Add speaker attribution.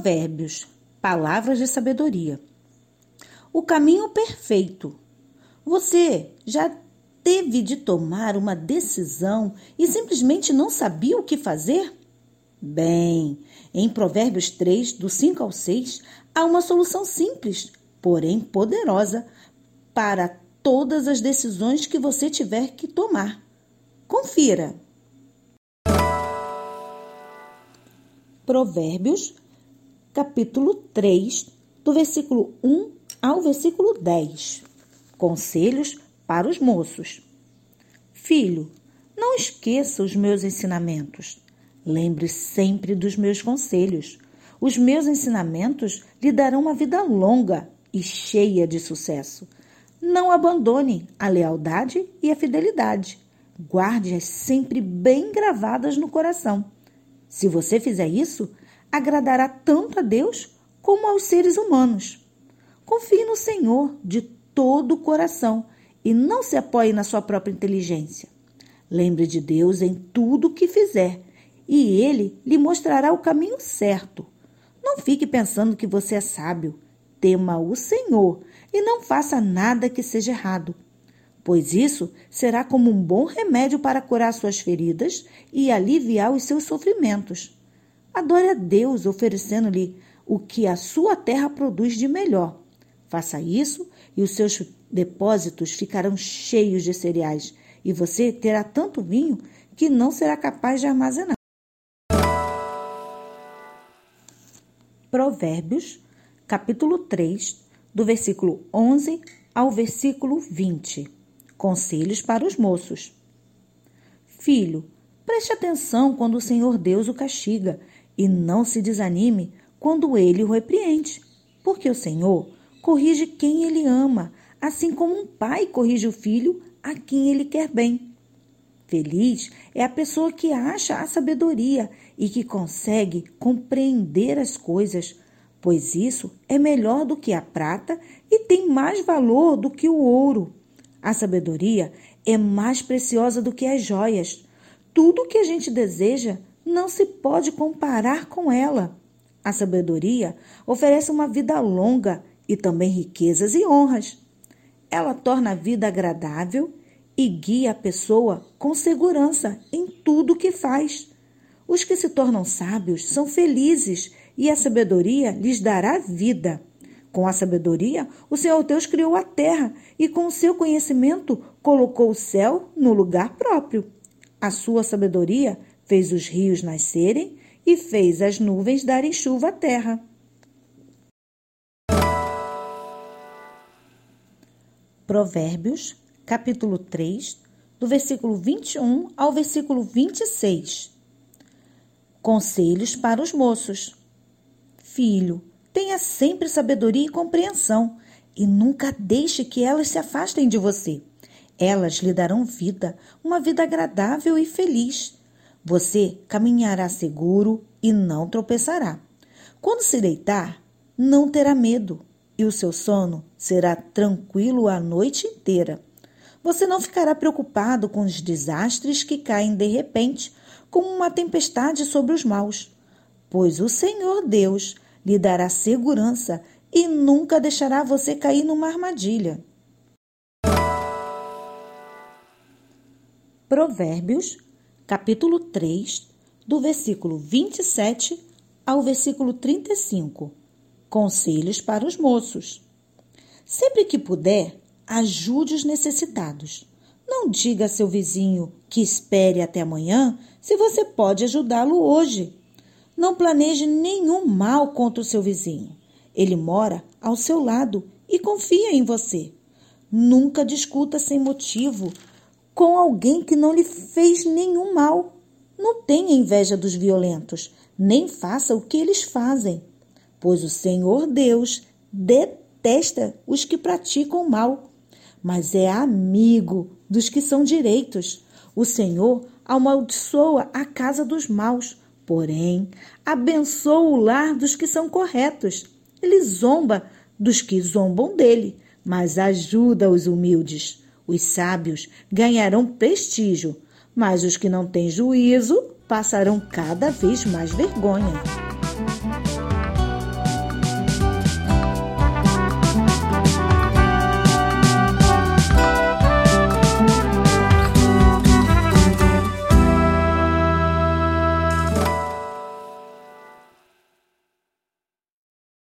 Speaker 1: Provérbios, palavras de sabedoria. O caminho perfeito. Você já teve de tomar uma decisão e simplesmente não sabia o que fazer? Bem, em Provérbios 3, do 5 ao 6, há uma solução simples, porém poderosa, para todas as decisões que você tiver que tomar. Confira! Provérbios, capítulo 3, do versículo 1 ao versículo 10. Conselhos para os moços. Filho, não esqueça os meus ensinamentos. Lembre sempre dos meus conselhos. Os meus ensinamentos lhe darão uma vida longa e cheia de sucesso. Não abandone a lealdade e a fidelidade. Guarde-as sempre bem gravadas no coração. Se você fizer isso, agradará tanto a Deus como aos seres humanos. Confie no Senhor de todo o coração e não se apoie na sua própria inteligência. Lembre de Deus em tudo o que fizer e ele lhe mostrará o caminho certo. Não fique pensando que você é sábio. Tema o Senhor e não faça nada que seja errado, pois isso será como um bom remédio para curar suas feridas e aliviar os seus sofrimentos. Adore a Deus oferecendo-lhe o que a sua terra produz de melhor. Faça isso e os seus depósitos ficarão cheios de cereais e você terá tanto vinho que não será capaz de armazenar. Provérbios, capítulo 3, do versículo 11 ao versículo 20. Conselhos para os moços. Filho, preste atenção quando o Senhor Deus o castiga e não se desanime quando ele o repreende, porque o Senhor corrige quem ele ama assim como um pai corrige o filho a quem ele quer bem. Feliz é a pessoa que acha a sabedoria e que consegue compreender as coisas, pois isso é melhor do que a prata e tem mais valor do que o ouro. A sabedoria é mais preciosa do que as joias. Tudo o que a gente deseja não se pode comparar com ela. A sabedoria oferece uma vida longa e também riquezas e honras. Ela torna a vida agradável e guia a pessoa com segurança em tudo que faz. Os que se tornam sábios são felizes e a sabedoria lhes dará vida. Com a sabedoria, o Senhor Deus criou a terra e com o seu conhecimento colocou o céu no lugar próprio. A sua sabedoria fez os rios nascerem e fez as nuvens darem chuva à terra. Provérbios, capítulo 3, do versículo 21 ao versículo 26. Conselhos para os moços. Filho, tenha sempre sabedoria e compreensão, e nunca deixe que elas se afastem de você. Elas lhe darão vida, uma vida agradável e feliz. Você caminhará seguro e não tropeçará. Quando se deitar, não terá medo e o seu sono será tranquilo a noite inteira. Você não ficará preocupado com os desastres que caem de repente, como uma tempestade sobre os maus, pois o Senhor Deus lhe dará segurança e nunca deixará você cair numa armadilha. Provérbios, capítulo 3, do versículo 27 ao versículo 35. Conselhos para os moços. Sempre que puder, ajude os necessitados. Não diga a seu vizinho que espere até amanhã se você pode ajudá-lo hoje. Não planeje nenhum mal contra o seu vizinho. Ele mora ao seu lado e confia em você. Nunca discuta sem motivo com alguém que não lhe fez nenhum mal. Não tenha inveja dos violentos, nem faça o que eles fazem pois o Senhor Deus detesta os que praticam mal, mas é amigo dos que são direitos. O Senhor amaldiçoa a casa dos maus, porém abençoa o lar dos que são corretos. Ele zomba dos que zombam dele, mas ajuda os humildes. Os sábios ganharão prestígio, mas os que não têm juízo passarão cada vez mais vergonha.